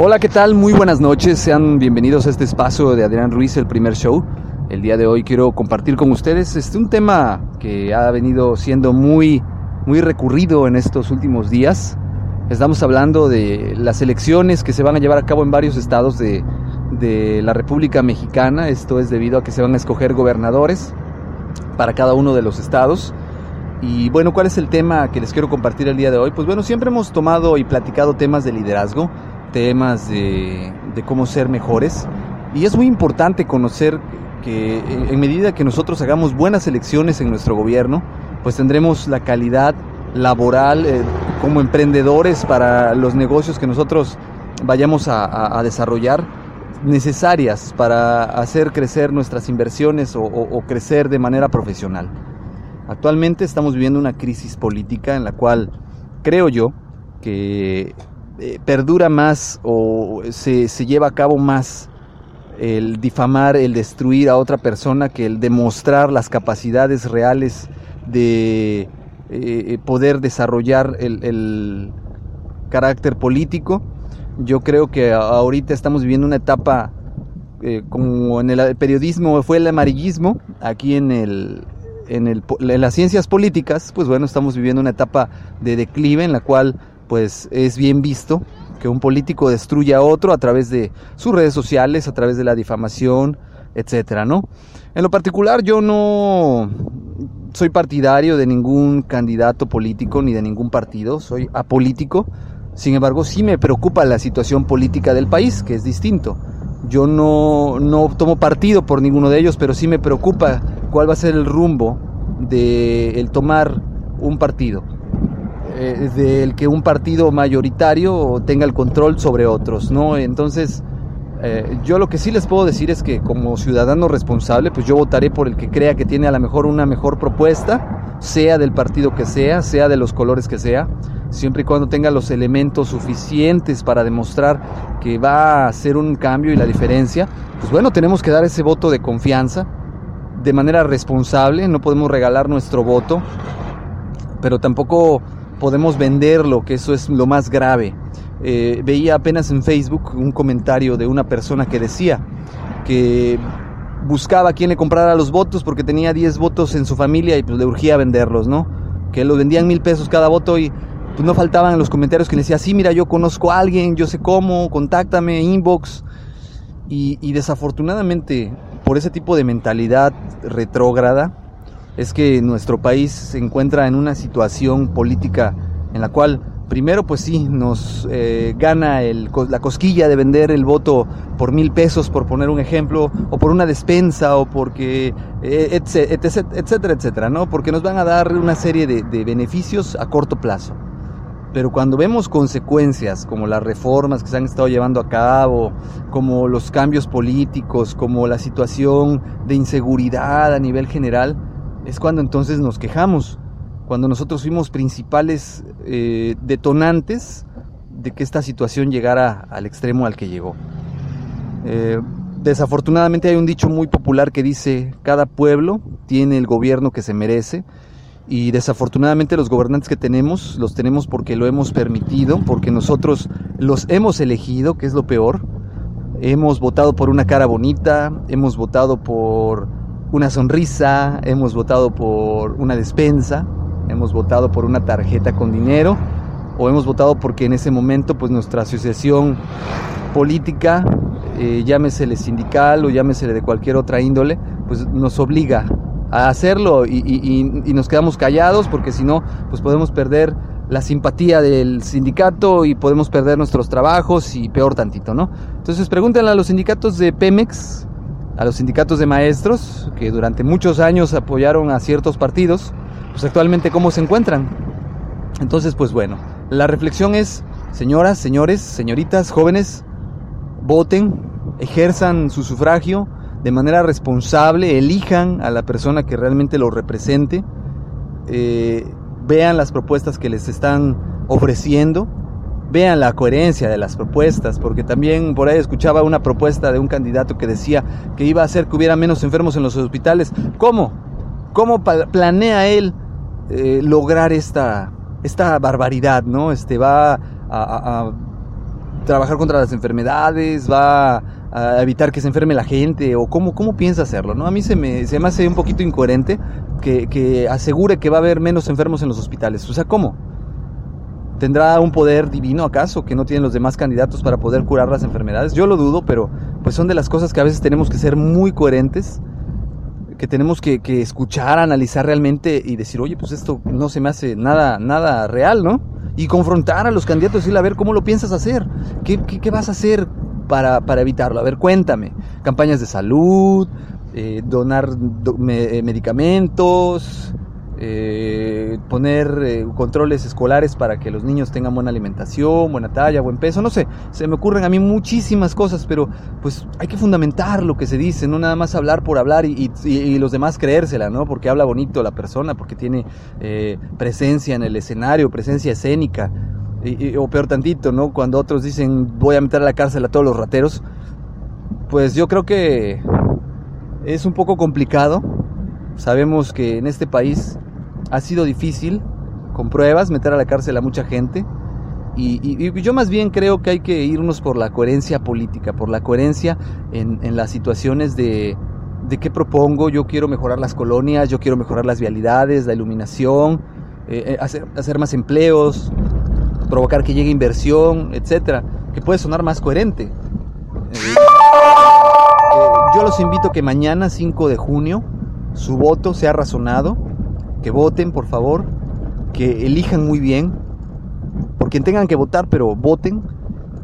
Hola, ¿qué tal? Muy buenas noches. Sean bienvenidos a este espacio de Adrián Ruiz, el primer show. El día de hoy quiero compartir con ustedes este, un tema que ha venido siendo muy, muy recurrido en estos últimos días. Estamos hablando de las elecciones que se van a llevar a cabo en varios estados de, de la República Mexicana. Esto es debido a que se van a escoger gobernadores para cada uno de los estados. Y bueno, ¿cuál es el tema que les quiero compartir el día de hoy? Pues bueno, siempre hemos tomado y platicado temas de liderazgo, temas de, de cómo ser mejores. Y es muy importante conocer que en medida que nosotros hagamos buenas elecciones en nuestro gobierno, pues tendremos la calidad laboral eh, como emprendedores para los negocios que nosotros vayamos a, a, a desarrollar necesarias para hacer crecer nuestras inversiones o, o, o crecer de manera profesional. Actualmente estamos viviendo una crisis política en la cual creo yo que eh, perdura más o se, se, lleva a cabo más el difamar, el destruir a otra persona que el demostrar las capacidades reales de eh, poder desarrollar el, el, carácter político. Yo creo que ahorita estamos viviendo una etapa eh, como en el periodismo fue el amarillismo, aquí en el, en, el, en, las ciencias políticas, pues bueno, estamos viviendo una etapa de declive en la cual pues es bien visto que un político destruya a otro a través de sus redes sociales, a través de la difamación, etcétera, ¿no? En lo particular yo no soy partidario de ningún candidato político ni de ningún partido, soy apolítico. Sin embargo, sí me preocupa la situación política del país, que es distinto. Yo no, no tomo partido por ninguno de ellos, pero sí me preocupa cuál va a ser el rumbo de el tomar un partido, eh, del que un partido mayoritario tenga el control sobre otros, ¿no? Entonces, eh, yo lo que sí les puedo decir es que como ciudadano responsable, pues yo votaré por el que crea que tiene a lo mejor una mejor propuesta, sea del partido que sea, sea de los colores que sea, siempre y cuando tenga los elementos suficientes para demostrar que va a hacer un cambio y la diferencia, pues bueno, tenemos que dar ese voto de confianza de manera responsable, no podemos regalar nuestro voto, pero tampoco podemos venderlo, que eso es lo más grave. Eh, veía apenas en Facebook un comentario de una persona que decía que buscaba a quien le comprara los votos porque tenía 10 votos en su familia y pues le urgía venderlos, ¿no? Que los vendían mil pesos cada voto y pues no faltaban los comentarios que le decía, sí, mira, yo conozco a alguien, yo sé cómo, contáctame, inbox. Y, y desafortunadamente, por ese tipo de mentalidad retrógrada, es que nuestro país se encuentra en una situación política en la cual primero pues sí, nos eh, gana la cosquilla de vender el voto por mil pesos, por poner un ejemplo, o por una despensa, o porque, eh, etcétera, etcétera, etcétera, ¿no? Porque nos van a dar una serie de beneficios a corto plazo. Pero cuando vemos consecuencias como las reformas que se han estado llevando a cabo, como los cambios políticos, como la situación de inseguridad a nivel general, es cuando entonces nos quejamos cuando nosotros fuimos principales eh, detonantes de que esta situación llegara al extremo al que llegó. Eh, desafortunadamente hay un dicho muy popular que dice, cada pueblo tiene el gobierno que se merece y desafortunadamente los gobernantes que tenemos los tenemos porque lo hemos permitido, porque nosotros los hemos elegido, que es lo peor. Hemos votado por una cara bonita, hemos votado por una sonrisa, hemos votado por una despensa, hemos votado por una tarjeta con dinero o hemos votado porque en ese momento pues nuestra asociación política, eh, llámesele sindical o llámesele de cualquier otra índole, pues nos obliga a hacerlo y, y, y nos quedamos callados porque si no pues podemos perder la simpatía del sindicato y podemos perder nuestros trabajos y peor tantito, ¿no? Entonces pregúntenle a los sindicatos de Pemex, a los sindicatos de maestros, que durante muchos años apoyaron a ciertos partidos, pues actualmente cómo se encuentran. Entonces, pues bueno, la reflexión es Señoras, señores, señoritas, jóvenes, voten, ejerzan su sufragio de manera responsable, elijan a la persona que realmente lo represente, eh, vean las propuestas que les están ofreciendo, vean la coherencia de las propuestas, porque también por ahí escuchaba una propuesta de un candidato que decía que iba a hacer que hubiera menos enfermos en los hospitales. ¿Cómo? ¿Cómo planea él eh, lograr esta, esta barbaridad? ¿no? Este, va a trabajar contra las enfermedades, va a evitar que se enferme la gente o cómo, cómo piensa hacerlo, ¿no? A mí se me, se me hace un poquito incoherente que, que asegure que va a haber menos enfermos en los hospitales. O sea, ¿cómo? ¿Tendrá un poder divino acaso que no tienen los demás candidatos para poder curar las enfermedades? Yo lo dudo, pero pues son de las cosas que a veces tenemos que ser muy coherentes, que tenemos que, escuchar, analizar realmente y decir, oye, pues esto no se me hace nada, nada real, ¿no? Y confrontar a los candidatos y decirle, a ver, ¿cómo lo piensas hacer? ¿Qué, qué, qué vas a hacer? para, para evitarlo? A ver, cuéntame. Campañas de salud, eh, donar eh, medicamentos, eh, poner controles escolares para que los niños tengan buena alimentación, buena talla, buen peso, no sé, se me ocurren a mí muchísimas cosas, pero pues hay que fundamentar lo que se dice, no nada más hablar por hablar y, los demás creérsela, ¿no? Porque habla bonito la persona, porque tiene presencia en el escenario, presencia escénica o peor tantito, ¿no? Cuando otros dicen voy a meter a la cárcel a todos los rateros, pues yo creo que es un poco complicado. Sabemos que en este país ha sido difícil, con pruebas, meter a la cárcel a mucha gente. Y, yo más bien creo que hay que irnos por la coherencia política, por la coherencia en, las situaciones de, de qué propongo. Yo quiero mejorar las colonias, yo quiero mejorar las vialidades, la iluminación, eh, eh, hacer, más empleos, provocar que llegue inversión, etcétera, que puede sonar más coherente. Eh, yo los invito que mañana, 5 de junio, su voto sea razonado, que voten, por favor, que elijan muy bien, por quien tengan que votar, pero voten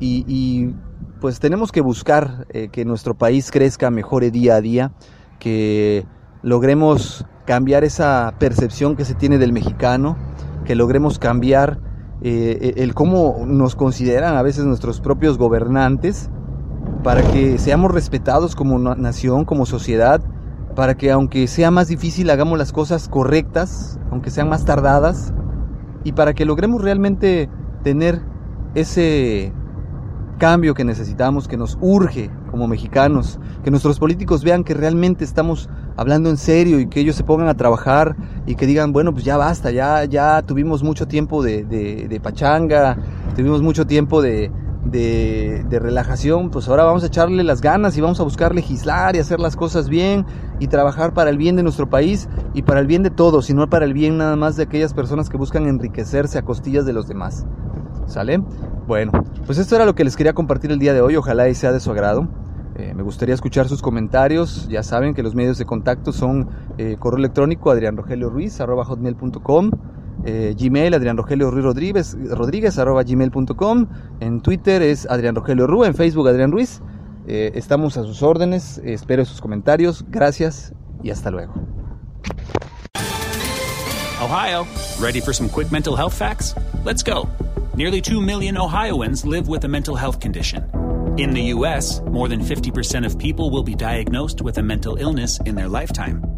y, pues tenemos que buscar eh, que nuestro país crezca, mejore día a día, que logremos cambiar esa percepción que se tiene del mexicano, que logremos cambiar eh, el cómo nos consideran a veces nuestros propios gobernantes, para que seamos respetados como nación, como sociedad, para que aunque sea más difícil hagamos las cosas correctas, aunque sean más tardadas, y para que logremos realmente tener ese cambio que necesitamos, que nos urge como mexicanos, que nuestros políticos vean que realmente estamos hablando en serio y que ellos se pongan a trabajar y que digan, bueno, pues ya basta, ya, ya tuvimos mucho tiempo de, de, pachanga, tuvimos mucho tiempo de, de, relajación, pues ahora vamos a echarle las ganas y vamos a buscar legislar y hacer las cosas bien y trabajar para el bien de nuestro país y para el bien de todos y no para el bien nada más de aquellas personas que buscan enriquecerse a costillas de los demás. ¿Sale? Bueno, pues esto era lo que les quería compartir el día de hoy, ojalá y sea de su agrado. Eh, me gustaría escuchar sus comentarios, ya saben que los medios de contacto son eh, correo electrónico adrianrogelioruiz.com, eh, Gmail Adrián Rogelio Ruiz Rodríguez, Rodríguez arroba gmail.com, en Twitter es Adrián Rogelio Ru, en Facebook Adrián Ruiz. Eh, estamos a sus órdenes, espero sus comentarios, gracias y hasta luego. Ohio, ready for some quick mental health facts? Let's go. Nearly 2 million Ohioans live with a mental health condition. In the US, more than 50% of people will be diagnosed with a mental illness in their lifetime.